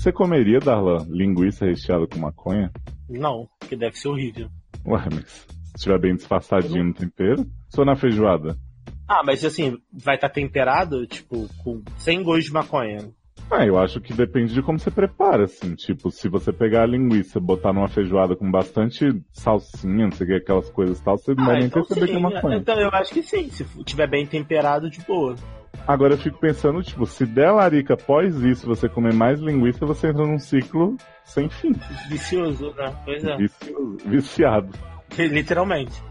Você comeria, Darlan, linguiça recheada com maconha? Não, que deve ser horrível. Ué, mas se estiver bem disfarçadinho no tempero? Só na feijoada? Ah, mas assim, vai estar tá temperado, tipo, com sem gosto de maconha. Ah, eu acho que depende de como você prepara, assim. Tipo, se você pegar a linguiça, botar numa feijoada com bastante salsinha, não sei o que, aquelas coisas e tal, você não ah, vai nem então perceber sim. que é maconha. Então eu acho que sim, se tiver bem temperado, de boa. Agora eu fico pensando, tipo, se der larica após isso, você comer mais linguiça, você entra num ciclo sem fim. Vicioso, né? Pois é. Vicioso, viciado. Literalmente.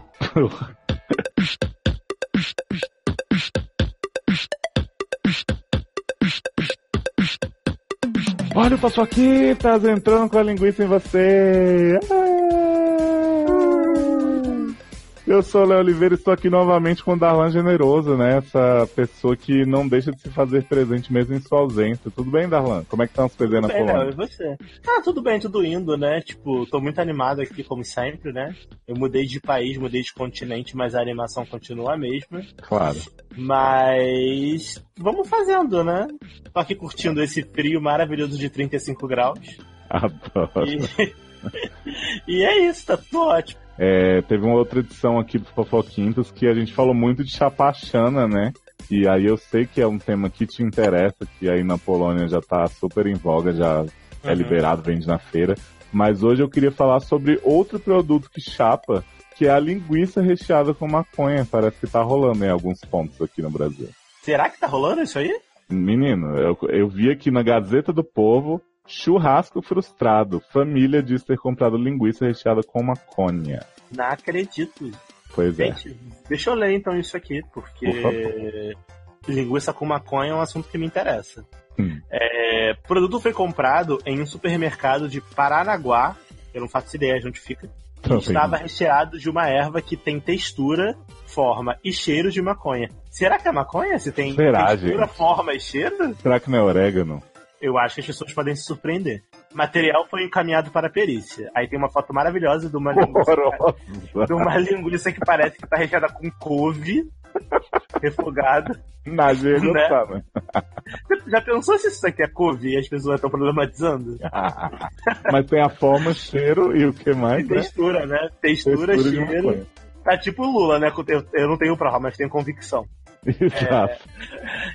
Olha o Paçoquitas entrando com a linguiça em você. Eu sou o Léo Oliveira e estou aqui novamente com o Darlan Generoso, né? Essa pessoa que não deixa de se fazer presente mesmo em sua ausência. Tudo bem, Darlan? Como é que estão as coisas aí na bem, Polônia? Léo, e você? Tá tudo bem, tudo indo, né? Tipo, tô muito animado aqui, como sempre, né? Eu mudei de país, mudei de continente, mas a animação continua a mesma. Claro. Mas vamos fazendo, né? Tô aqui curtindo esse frio maravilhoso de 35 graus. Adoro. E, e é isso, tá tudo ótimo. É, teve uma outra edição aqui do Fofoquintos que a gente falou muito de chapachana, né? E aí eu sei que é um tema que te interessa, que aí na Polônia já tá super em voga, já é Uhum. liberado, vende na feira. Mas hoje eu queria falar sobre outro produto que chapa, que é a linguiça recheada com maconha. Parece que tá rolando em alguns pontos aqui no Brasil. Será que tá rolando isso aí? Menino, eu, eu vi aqui na Gazeta do Povo, churrasco frustrado. Família diz ter comprado linguiça recheada com maconha. Não acredito. Pois é. Gente, deixa eu ler então isso aqui, Por porque linguiça com maconha é um assunto que me interessa. Hum. É, o produto foi comprado em um supermercado de Paranaguá, eu não faço ideia de onde fica, estava recheado de uma erva que tem textura, forma e cheiro de maconha. Será que é maconha? Se tem Será, textura, gente? forma e cheiro? Será que não é orégano? Eu acho que as pessoas podem se surpreender. O material foi encaminhado para a perícia. Aí tem uma foto maravilhosa de uma linguiça, Horrorosa. de uma linguiça que parece que está recheada com couve refogada. Na gelo Né? tá, né? Você já pensou se isso aqui é couve e as pessoas estão problematizando? Mas tem a forma, cheiro e o que mais, né? Textura, né? Textura, de cheiro. Tá tipo o Lula, né? Eu, não tenho prova, mas tenho convicção. Exato.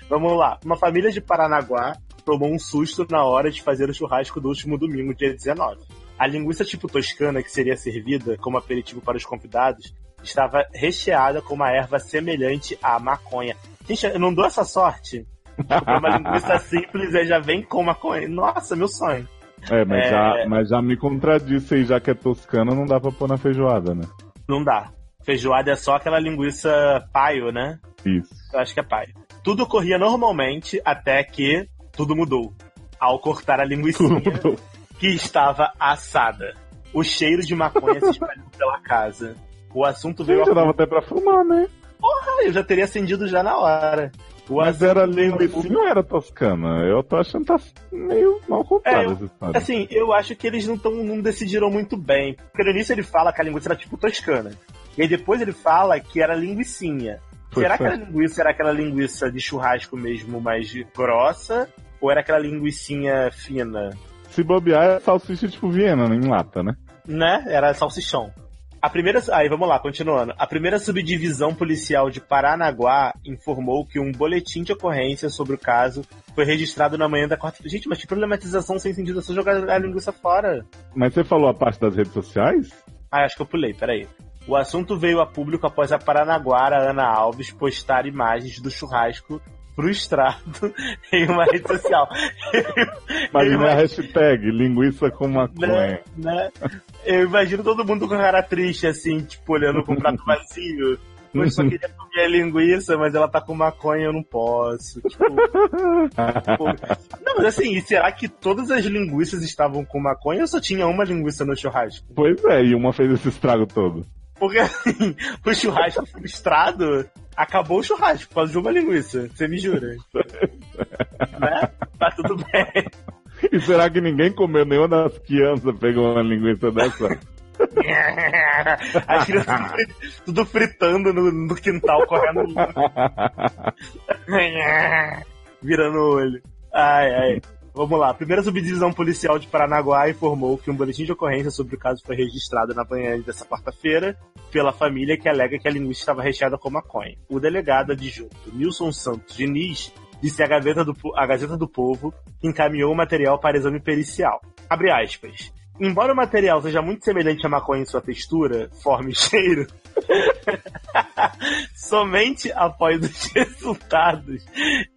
Vamos lá. Uma família de Paranaguá tomou um susto na hora de fazer o churrasco do último domingo, dia 19. A linguiça tipo toscana, que seria servida como aperitivo para os convidados, estava recheada com uma erva semelhante à maconha. Gente, eu não dou essa sorte. Uma linguiça simples e já vem com maconha. Nossa, meu sonho. É, mas, É. Já, mas já me contradisse aí, já que é toscana, não dá pra pôr na feijoada, né? Não dá. Feijoada é só aquela linguiça paio, né? Isso. Eu acho que é paio. Tudo ocorria normalmente até que tudo mudou. Ao cortar a linguiça que estava assada. O cheiro de maconha se espalhou pela casa. O assunto veio Já a dava até pra fumar, né? Ah, eu já teria acendido já na hora. O Mas era linguiça ou era toscana? Eu tô achando que tá meio mal contada É, eu- essa história. Assim, eu acho que eles não, tão, não decidiram muito bem. Porque no início ele fala que a linguiça era tipo toscana. E aí depois ele fala que era linguicinha. Pois Será é. que a linguiça era aquela linguiça de churrasco mesmo, mais grossa? Ou era aquela linguicinha fina? Se bobear, é salsicha tipo Viena, em lata, né? Né? Era salsichão. A primeira. Aí vamos lá, continuando. A primeira subdivisão policial de Paranaguá informou que um boletim de ocorrência sobre o caso foi registrado na manhã da quarta. Gente, mas que problematização sem sentido é só jogar a linguiça fora. Mas você falou a parte das redes sociais? Ah, acho que eu pulei, peraí. O assunto veio a público após a Paranaguara Ana Alves postar imagens do churrasco frustrado em uma rede social. Imagina a hashtag linguiça com maconha. né, né? Eu imagino todo mundo com cara triste, assim, tipo, olhando com prato vazio. Eu só queria comer a linguiça, mas ela tá com maconha, eu não posso. Tipo, pô. Não, mas assim, e será que todas as linguiças estavam com maconha ou só tinha uma linguiça no churrasco? Pois é, e uma fez esse estrago todo. Porque assim, o churrasco frustrado acabou o churrasco por causa de uma linguiça. Você me jura? né? Tá tudo bem. E será que ninguém comeu nenhuma das crianças pegou uma linguiça dessa? As crianças tudo fri- tudo fritando no, no quintal, correndo. Virando o olho. Ai, ai. Vamos lá. A primeira subdivisão policial de Paranaguá informou que um boletim de ocorrência sobre o caso foi registrado na manhã dessa quarta-feira pela família que alega que a linguiça estava recheada com maconha. O delegado adjunto Nilson Santos Diniz disse à Gazeta do, à Gazeta do Povo que encaminhou o material para exame pericial. Abre aspas. Embora o material seja muito semelhante à maconha em sua textura, forma e cheiro, somente após os resultados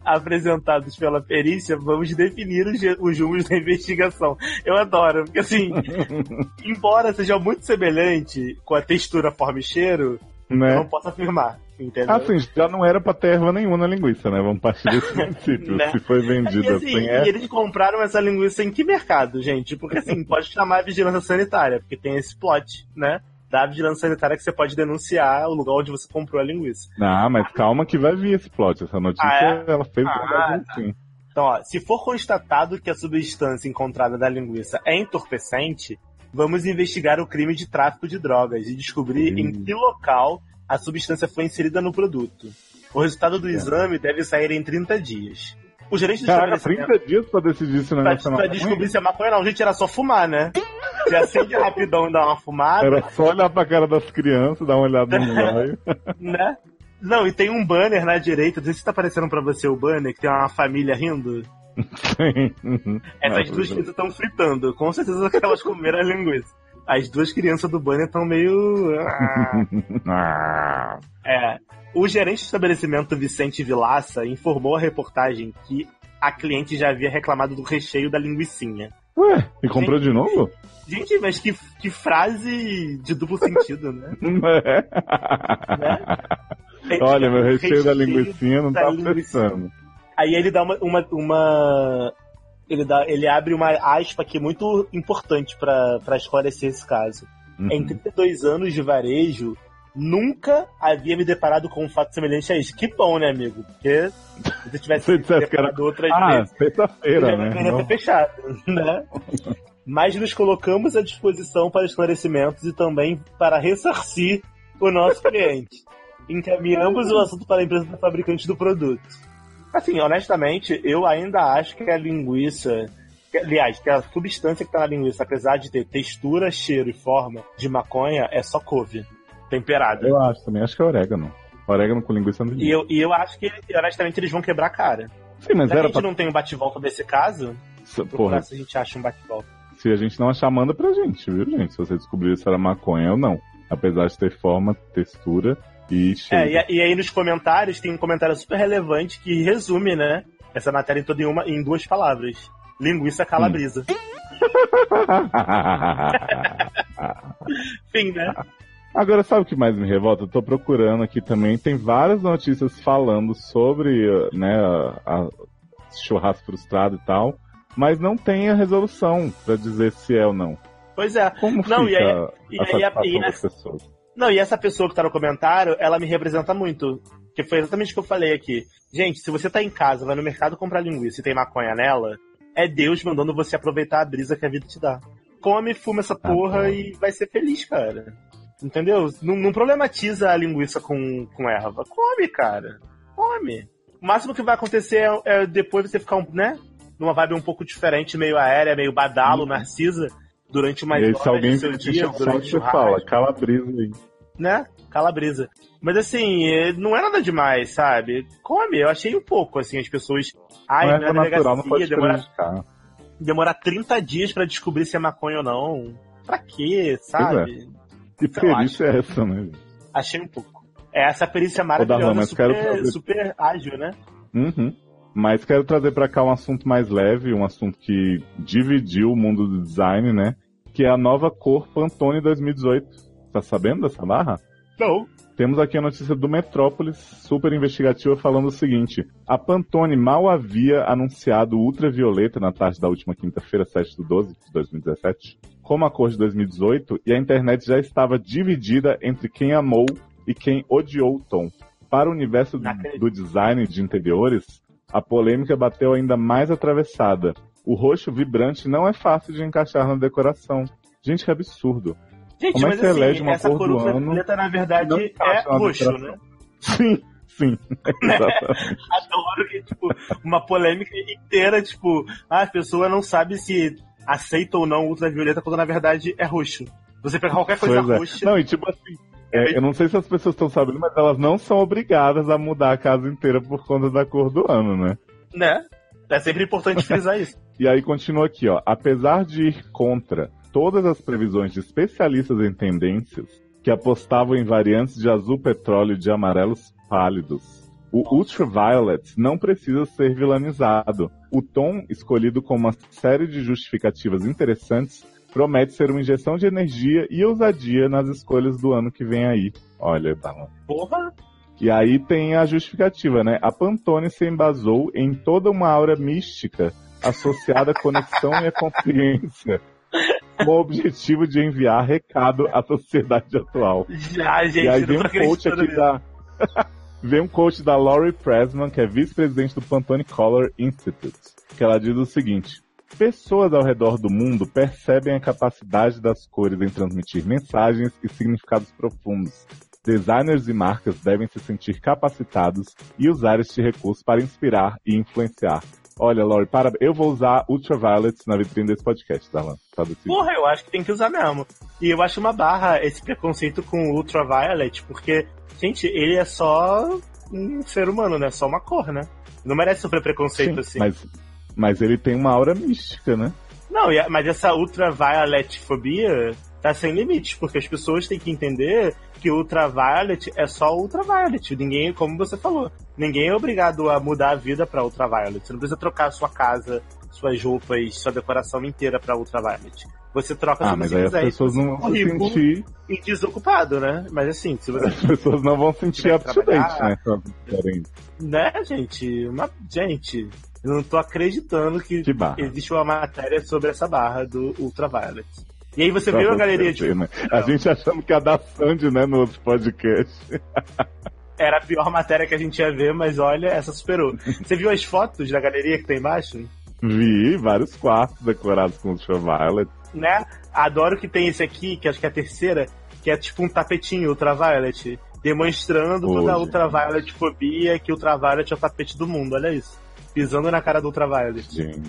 apresentados pela perícia vamos definir os, os rumos da investigação. Eu adoro, porque assim, embora seja muito semelhante com a textura, forma e cheiro, né? não posso afirmar. Entendeu? Assim, já não era pra ter erva nenhuma na linguiça, né? Vamos partir desse princípio. né? Se foi vendida assim, sem erva. E eles compraram essa linguiça em que mercado, gente? Porque assim, pode chamar a vigilância sanitária, porque tem esse plot, né? Da vigilância sanitária que você pode denunciar o lugar onde você comprou a linguiça. Ah, mas calma que vai vir esse plot. Essa notícia, ah, é? ela fez ah, assim. Então, ó, se for constatado que a substância encontrada na linguiça é entorpecente, vamos investigar o crime de tráfico de drogas e descobrir hum. em que local a substância foi inserida no produto. O resultado do é. exame deve sair em 30 dias. O gerente do Caraca, 30 dias pra decidir se o negócio pra, é pra descobrir se é maconha não. Gente, era só fumar, né? Se acende rapidão e dá uma fumada. Era só olhar pra cara das crianças, dar uma olhada no olho. né? Não, e tem um banner na direita, não sei se tá aparecendo pra você o banner, que tem uma família rindo. Sim. Essas duas crianças estão fritando. Com certeza que elas comeram a linguiça as duas crianças do banner estão meio. Ah. é. O gerente do estabelecimento Vicente Vilaça informou à reportagem que a cliente já havia reclamado do recheio da linguiçinha. Ué, e comprou gente, de novo? Gente, mas que, que frase de duplo sentido, né? É. né? Olha, meu recheio, recheio da linguiçinha não tá prestando. Aí ele dá uma, uma, uma ele, dá, ele abre uma aspa aqui muito importante para esclarecer esse caso. Uhum. Em 32 anos de varejo, nunca havia me deparado com um fato semelhante a isso. Que bom, né, amigo? Porque se eu tivesse me deparado era... outras ah, vezes, sexta-feira, né? Não fechado, né? Mas nos colocamos à disposição para esclarecimentos e também para ressarcir o nosso cliente. Encaminhamos o assunto para a empresa fabricante do produto. Assim, honestamente, eu ainda acho que a linguiça. Aliás, que a substância que tá na linguiça, apesar de ter textura, cheiro e forma de maconha, é só couve temperada. Eu acho também, acho que é orégano. Orégano com linguiça não e eu, e eu acho que, honestamente, eles vão quebrar a cara. Sim, mas era a gente pra... não tem um bate-volta desse caso, porra, se a gente acha um bate-volta. Se a gente não achar, manda pra gente, viu, gente? Se você descobrir se era maconha ou não. Apesar de ter forma, textura e, é, e, e, aí nos comentários tem um comentário super relevante que resume, né? Essa matéria em toda em, uma, em duas palavras. Linguiça calabresa. Hum. Fim, né? Agora, sabe o que mais me revolta? Eu tô procurando aqui também. Tem várias notícias falando sobre né, a, a churrasco frustrado e tal, mas não tem a resolução para dizer se é ou não. Pois é. Como não, fica e aí, a, e aí, a, e? Não, e essa pessoa que tá no comentário, ela me representa muito. Que foi exatamente o que eu falei aqui. Gente, se você tá em casa, vai no mercado comprar linguiça e tem maconha nela, é Deus mandando você aproveitar a brisa que a vida te dá. Come, fuma essa ah, porra ah, e vai ser feliz, cara. Entendeu? Não, não, problematiza a linguiça com, com erva. Come, cara. Come. O máximo que vai acontecer é, é depois você ficar, um, né? Numa vibe um pouco diferente, meio aérea, meio badalo, uhum. narcisa, durante uma e se alguém seu dia, durante o fala, calabrisa aí né? Calabresa. Mas assim, é, não é nada demais, sabe? Come, eu achei um pouco, assim, as pessoas. Ai, não, é natural, não pode demorar, demorar 30 dias para descobrir se é maconha ou não. Pra quê, é. sabe? Que perícia é essa, né? Achei um pouco. É essa perícia maravilhosa, super, quero... super ágil, né? Uhum. Mas quero trazer para cá um assunto mais leve, um assunto que dividiu o mundo do design, né? Que é a nova cor Pantone 2018 Tá sabendo dessa barra? Não. Temos aqui a notícia do Metrópolis, super investigativa, falando o seguinte: a Pantone mal havia anunciado ultravioleta na tarde da última quinta-feira, 7 de 12 de 2017, como a cor de 2018, e a internet já estava dividida entre quem amou e quem odiou o tom. Para o universo do design de interiores, a polêmica bateu ainda mais atravessada. O roxo vibrante não é fácil de encaixar na decoração. Gente, que absurdo. Gente, Como é que assim, elege uma essa cor ultravioleta, na verdade, é roxo, né? Sim, Sim. Adoro que, tipo, uma polêmica inteira, tipo, ah, a pessoa não sabe se aceita ou não ultravioleta quando na verdade é roxo. Você pega qualquer coisa Pois é. roxa. Não, e tipo assim, é, eu não sei se as pessoas estão sabendo, mas elas não são obrigadas a mudar a casa inteira por conta da cor do ano, né? Né? É sempre importante frisar isso. E aí continua aqui, ó. Apesar de ir contra todas as previsões de especialistas em tendências que apostavam em variantes de azul petróleo e de amarelos pálidos, o Ultraviolet não precisa ser vilanizado. O tom escolhido com uma série de justificativas interessantes promete ser uma injeção de energia e ousadia nas escolhas do ano que vem aí. Olha, Darlan. Porra! E aí tem a justificativa, né? A Pantone se embasou em toda uma aura mística associada à conexão e à consciência, com o objetivo de enviar recado à sociedade atual. Já, gente, e aí vem não um coach aqui da. vem um coach da Laurie Pressman, que é vice-presidente do Pantone Color Institute, que ela diz o seguinte. Pessoas ao redor do mundo percebem a capacidade das cores em transmitir mensagens e significados profundos. Designers e marcas devem se sentir capacitados e usar este recurso para inspirar e influenciar. Olha, Lori, para... eu vou usar Ultraviolet na vitrine desse podcast, Darlan. Tá decidido. Porra, eu acho que tem que usar mesmo. E eu acho uma barra esse preconceito com Ultraviolet, porque, gente, ele é só um ser humano, né? Só uma cor, né? Não merece sofrer preconceito Sim, assim. mas, mas ele tem uma aura mística, né? Não, mas essa ultraviolet fobia tá sem limites, porque as pessoas têm que entender que ultraviolet é só ultraviolet. Ninguém, como você falou, ninguém é obrigado a mudar a vida pra ultraviolet. Você não precisa trocar a sua casa, suas roupas, sua decoração inteira pra ultraviolet. Você troca Ah, se mas aí as pessoas não vão se sentir. E desocupado, né? Mas assim, se você. As pessoas não vão sentir Tiver up que to date, trabalhar. né? Né, gente? Uma... Gente, eu não tô acreditando que, Que existe uma matéria sobre essa barra do ultraviolet. E aí você Pra viu a galeria de né? A gente achando que ia dar Sandy, né, no outro podcast. Era a pior matéria que a gente ia ver, mas olha, essa superou. Você viu as fotos da galeria que tem embaixo? Vi vários quartos decorados com Ultraviolet. Né? Adoro que tem esse aqui, que acho que é a terceira, que é tipo um tapetinho ultraviolet, demonstrando toda a ultraviolet fobia, que ultraviolet é o tapete do mundo, olha isso. Pisando na cara do ultraviolet. Gente,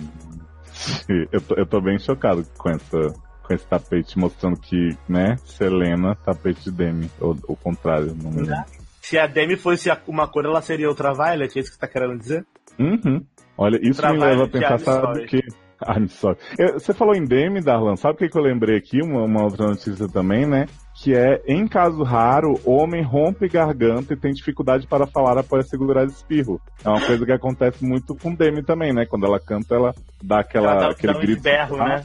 eu tô, eu tô bem chocado com essa com esse tapete mostrando que, né, Selena, tapete de Demi, ou o contrário, não me lembro. Se a Demi fosse uma cor, ela seria ultraviolet, é isso que você tá querendo dizer? Uhum. Olha, isso me leva a pensar, sabe o que? I'm sorry. Você falou em Demi, Darlan, sabe o que, que eu lembrei aqui? Uma, uma outra notícia também, né? Que é, em caso raro, homem rompe garganta e tem dificuldade para falar após segurar espirro. É uma coisa que acontece muito com Demi também, né? Quando ela canta, ela dá aquela, Ela dá- aquele dá um grito. berro, né?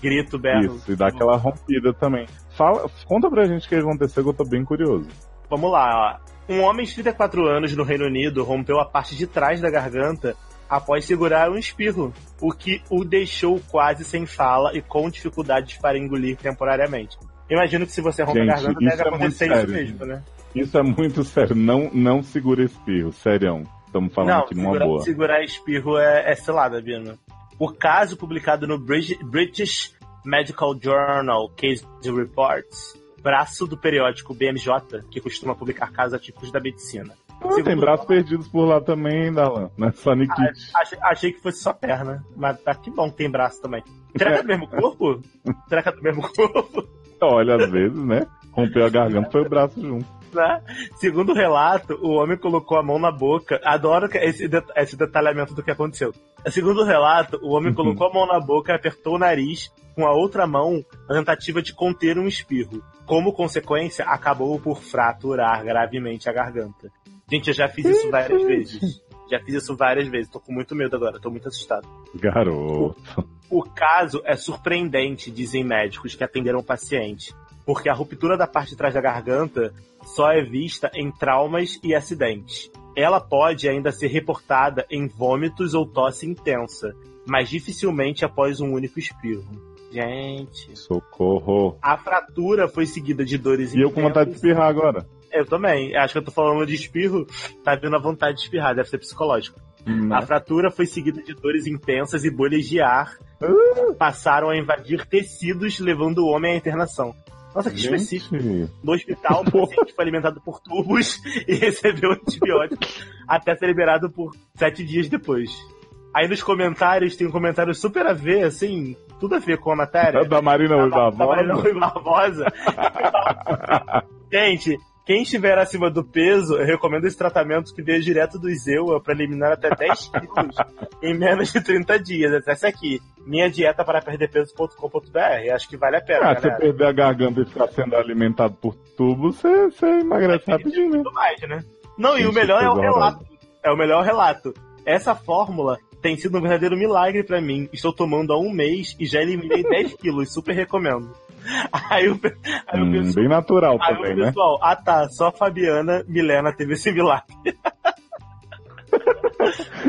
Grito, berro. Isso, e dá aquela rompida também. Fala, conta pra gente o que aconteceu, que eu tô bem curioso. Vamos lá, ó. Um homem de 34 anos no Reino Unido rompeu a parte de trás da garganta após segurar um espirro, o que o deixou quase sem fala e com dificuldades para engolir temporariamente. Imagino que se você rompe Gente, a garganta, deve é acontecer isso sério, mesmo, né? Isso é muito sério. Não, não segura espirro, sério. Estamos falando Não, aqui numa segura- boa. segurar espirro é, é cilada, Bino. O caso publicado no British Medical Journal Case Reports, braço do periódico BMJ, que costuma publicar casos atípicos da medicina. Ah, tem braços perdidos por lá também, Darlan. Não é só Nikit. Achei, achei que fosse só perna, mas tá que bom que tem braço também. Será que é do mesmo corpo? Será que é do mesmo corpo? Olha, às vezes, né? Rompeu a garganta, foi o braço junto. Né? Segundo o relato, o homem colocou a mão na boca. Adoro esse, det- esse detalhamento do que aconteceu. Segundo o relato, o homem Uhum. colocou a mão na boca e apertou o nariz com a outra mão na tentativa de conter um espirro. Como consequência, acabou por fraturar gravemente a garganta. Gente, eu já fiz isso várias vezes. Já fiz isso várias vezes. Tô com muito medo agora, tô muito assustado. Garoto. O caso é surpreendente, dizem médicos que atenderam o paciente, porque a ruptura da parte de trás da garganta só é vista em traumas e acidentes. Ela pode ainda ser reportada em vômitos ou tosse intensa, mas dificilmente após um único espirro. Gente, Socorro. a fratura foi seguida de dores E eu com vontade de intensas. espirrar agora. Eu também. Acho que eu tô falando de espirro, tá vindo a vontade de espirrar, deve ser psicológico. Né? A fratura foi seguida de dores intensas e bolhas de ar passaram a invadir tecidos, levando o homem à internação. Nossa, que Gente. específico. No hospital, o paciente foi alimentado por tubos e recebeu antibiótico até ser liberado por sete dias depois. Aí nos comentários tem um comentário super a ver, assim, tudo a ver com a matéria. É da Marina Rui Da- da Marina Barbosa. Rui Barbosa. Gente, quem estiver acima do peso, eu recomendo esse tratamento que veio direto do Zewa para eliminar até 10 quilos em menos de 30 dias. Acesse aqui, minha dieta para perder peso.com.br. Acho que vale a pena, Ah, se você galera. perder a garganta e ficar sendo alimentado por tubo, você, você emagrece rapidinho, né? Mais, né? Não, e Gente, o melhor é o coisa relato. É o melhor relato. Essa fórmula tem sido um verdadeiro milagre pra mim. Estou tomando há um mês e já eliminei 10 quilos. Super recomendo. Aí o, aí o Hum, pessoal. bem natural Aí também, o né? pessoal, ah tá, só Fabiana Milena teve esse milagre.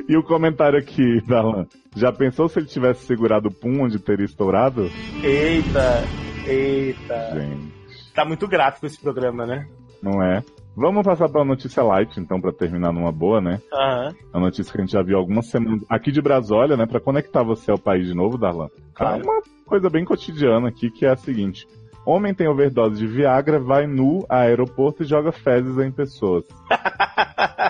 E o comentário aqui, Darlan. Já pensou se ele tivesse segurado o pum onde teria estourado? Eita, eita. Gente, Tá muito gráfico esse programa, né? não é? Vamos passar pra notícia light, então, pra terminar numa boa, né? Aham. A notícia que a gente já viu algumas semanas. Aqui de Brasólia, né? Pra conectar você ao país de novo, Darlan. Claro. É uma coisa bem cotidiana aqui, que é a seguinte. Homem tem overdose de Viagra, vai nu a aeroporto e joga fezes em pessoas.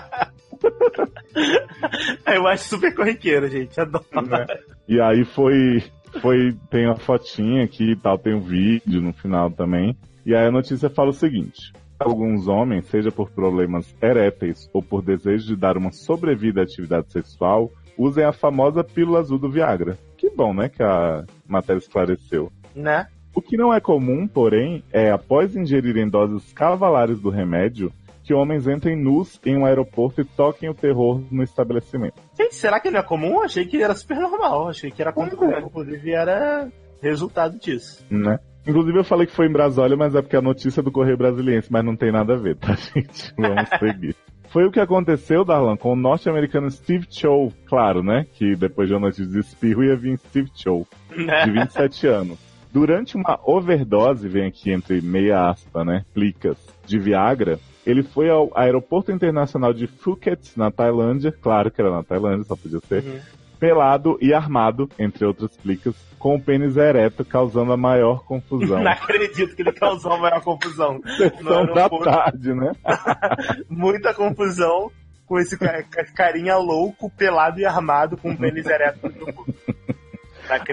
Eu acho super corriqueiro, gente. Adoro. né? E aí foi, foi, tem a fotinha aqui e tal, tem um vídeo no final também. E aí a notícia fala o seguinte: alguns homens, seja por problemas eréteis ou por desejo de dar uma sobrevida à atividade sexual, usem a famosa pílula azul do Viagra. Bom, né, que a matéria esclareceu. Né? O que não é comum, porém, é após ingerirem doses cavalares do remédio, que homens entrem nus em um aeroporto e toquem o terror no estabelecimento. Gente, será que não é comum? Achei que era super normal. Achei que era comum. é. Inclusive, era resultado disso. né? Inclusive eu falei que foi em Brasólia, mas é porque a notícia é do Correio Brasiliense, mas não tem nada a ver, tá, gente? Vamos seguir. Foi o que aconteceu, Darlan, com o norte-americano Steve Chow, claro, né? Que depois de uma notícia de espirro ia vir Steve Chow, Né? de 27 anos. Durante uma overdose, vem aqui entre meia aspa, né? Plicas, de Viagra, ele foi ao aeroporto internacional de Phuket, na Tailândia, claro que era na Tailândia, só podia ser, Uhum. Pelado e armado, entre outras plicas, com o pênis ereto, causando a maior confusão. Não acredito que ele causou a maior confusão. Sessão da tarde, né? Muita confusão com esse ca- ca- carinha louco, pelado e armado com um pênis ereto no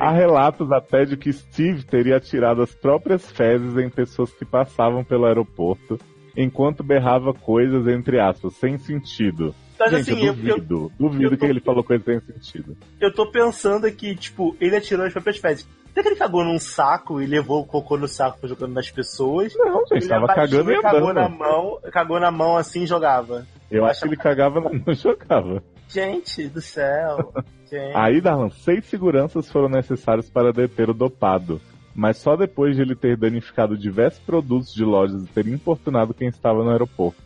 Há relatos até de que Steve teria atirado as próprias fezes em pessoas que passavam pelo aeroporto, enquanto berrava coisas, entre aspas, sem sentido. Mas Gente, assim, eu eu, eu, duvido. duvido eu tô- que ele falou coisa sem sentido. eu tô pensando aqui, tipo, ele atirou as próprias fezes. Será que ele cagou num saco e levou o cocô no saco pra jogando nas pessoas? Não, gente, Ele tava cagando e cagou na mão, cagou na mão assim e jogava. Eu acho que ele cagava, mas não jogava. Gente do céu. Gente. Aí, Darlan, seis seguranças foram necessários para deter o dopado. Mas só depois de ele ter danificado diversos produtos de lojas e ter importunado quem estava no aeroporto.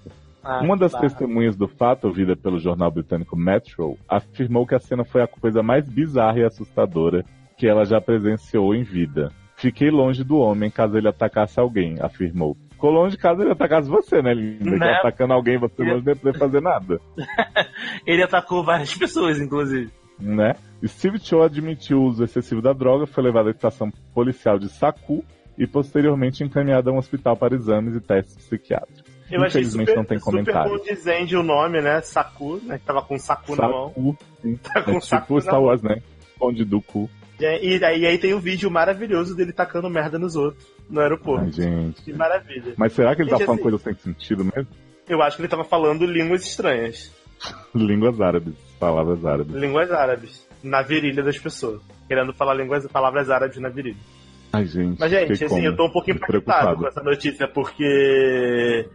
Ah, Uma das barra. testemunhas do fato, ouvida pelo jornal britânico Metro, afirmou que a cena foi a coisa mais bizarra e assustadora que ela já presenciou em vida. Fiquei longe do homem caso ele atacasse alguém, afirmou. Ficou longe caso ele atacasse você, né, linda? Que Né? atacando alguém você não deve poder fazer nada, Ele atacou várias pessoas, inclusive. né? Steve Cho admitiu o uso excessivo da droga, foi levado à estação policial de Saku e posteriormente encaminhado a um hospital para exames e testes psiquiátricos. Eu Infelizmente super, não tem super comentário. condizente o nome, né? Saku, né? Que tava com saku na mão. Saku, sim. Tá com É tipo na Star. Wars, né? Onde do cu. E, e, aí, aí tem o vídeo maravilhoso dele tacando merda nos outros no aeroporto. Ai, gente. Que maravilha. Mas será que ele tá Gente, falando assim- coisa sem sentido mesmo? Eu acho que ele tava falando línguas estranhas. Línguas árabes, palavras árabes. Línguas árabes. Na virilha das pessoas. Querendo falar línguas, palavras árabes na virilha. Ai, gente. Mas, gente, assim, como? eu tô um pouquinho Fico impactado com essa notícia, porque.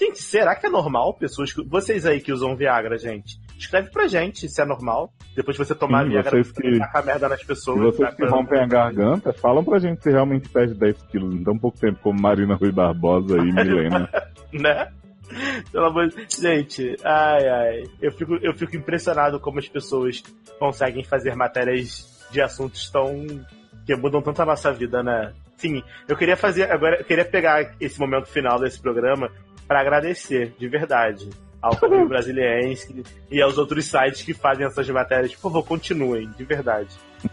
Gente, será que é normal pessoas que. Vocês aí que usam Viagra, gente? Escreve pra gente se é normal. Depois de você tomar Sim, Viagra, vocês você que- tacar merda nas pessoas. E vocês tá? que rompem a garganta, falam pra gente se realmente perde 10 quilos em tão pouco tempo, como Marina Rui Barbosa e Milena. né? Pelo amor de Gente, ai, ai. Eu fico, eu fico impressionado como as pessoas conseguem fazer matérias de assuntos tão. que mudam tanto a nossa vida, né? Sim, eu queria fazer. Agora, eu queria pegar esse momento final desse programa para agradecer, de verdade, ao Correio Brasiliense e aos outros sites que fazem essas matérias. Por favor, continuem, de verdade.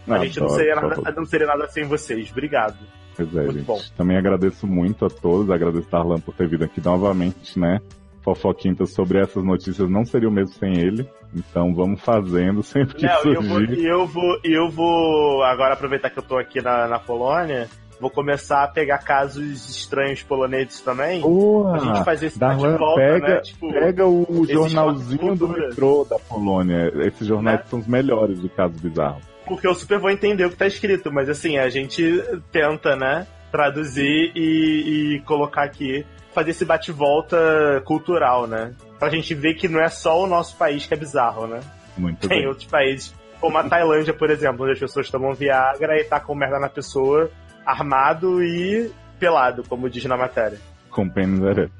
A gente não seria, nada, não seria nada sem vocês. Obrigado. Pois é, Muito gente. bom. Também agradeço muito a todos, agradeço a Darlan por ter vindo aqui novamente, né? Fofoquintas sobre essas notícias não seria o mesmo sem ele. Então vamos fazendo sempre que Léo, e eu vou, surgir. e eu vou, eu vou agora aproveitar que eu tô aqui na, na Polônia, vou começar a pegar casos estranhos poloneses também. Porra! a gente fazer esse bate-volta, pega, né? Tipo, pega o jornalzinho do metrô da Polônia. Esses jornais Né? são os melhores de casos bizarros. porque eu super vou entender o que tá escrito, mas assim, a gente tenta, né, traduzir e, e colocar aqui, fazer esse bate-volta cultural, né? Pra gente ver que não é só o nosso país que é bizarro, né? Muito Tem bem. outros países, como a Tailândia, por exemplo, onde as pessoas tomam Viagra e tacam merda na pessoa, armado e pelado, como diz na matéria. Com pênis ere-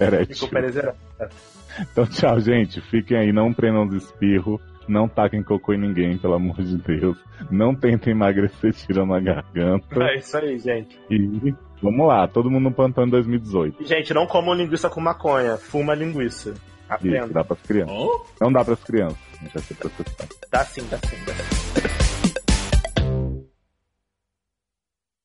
E erétil. com pênis ereto. Então tchau, gente. Fiquem aí, não prendam os espirros. Não taquem cocô em ninguém, pelo amor de Deus. Não tentem emagrecer tirando a garganta. É isso aí, gente. E vamos lá, todo mundo no plantão em 2018. E, gente, não comam linguiça com maconha, fuma linguiça. Isso, Aprenda. dá pras crianças. Não dá pras crianças. Não. Dá sim, dá sim, dá sim.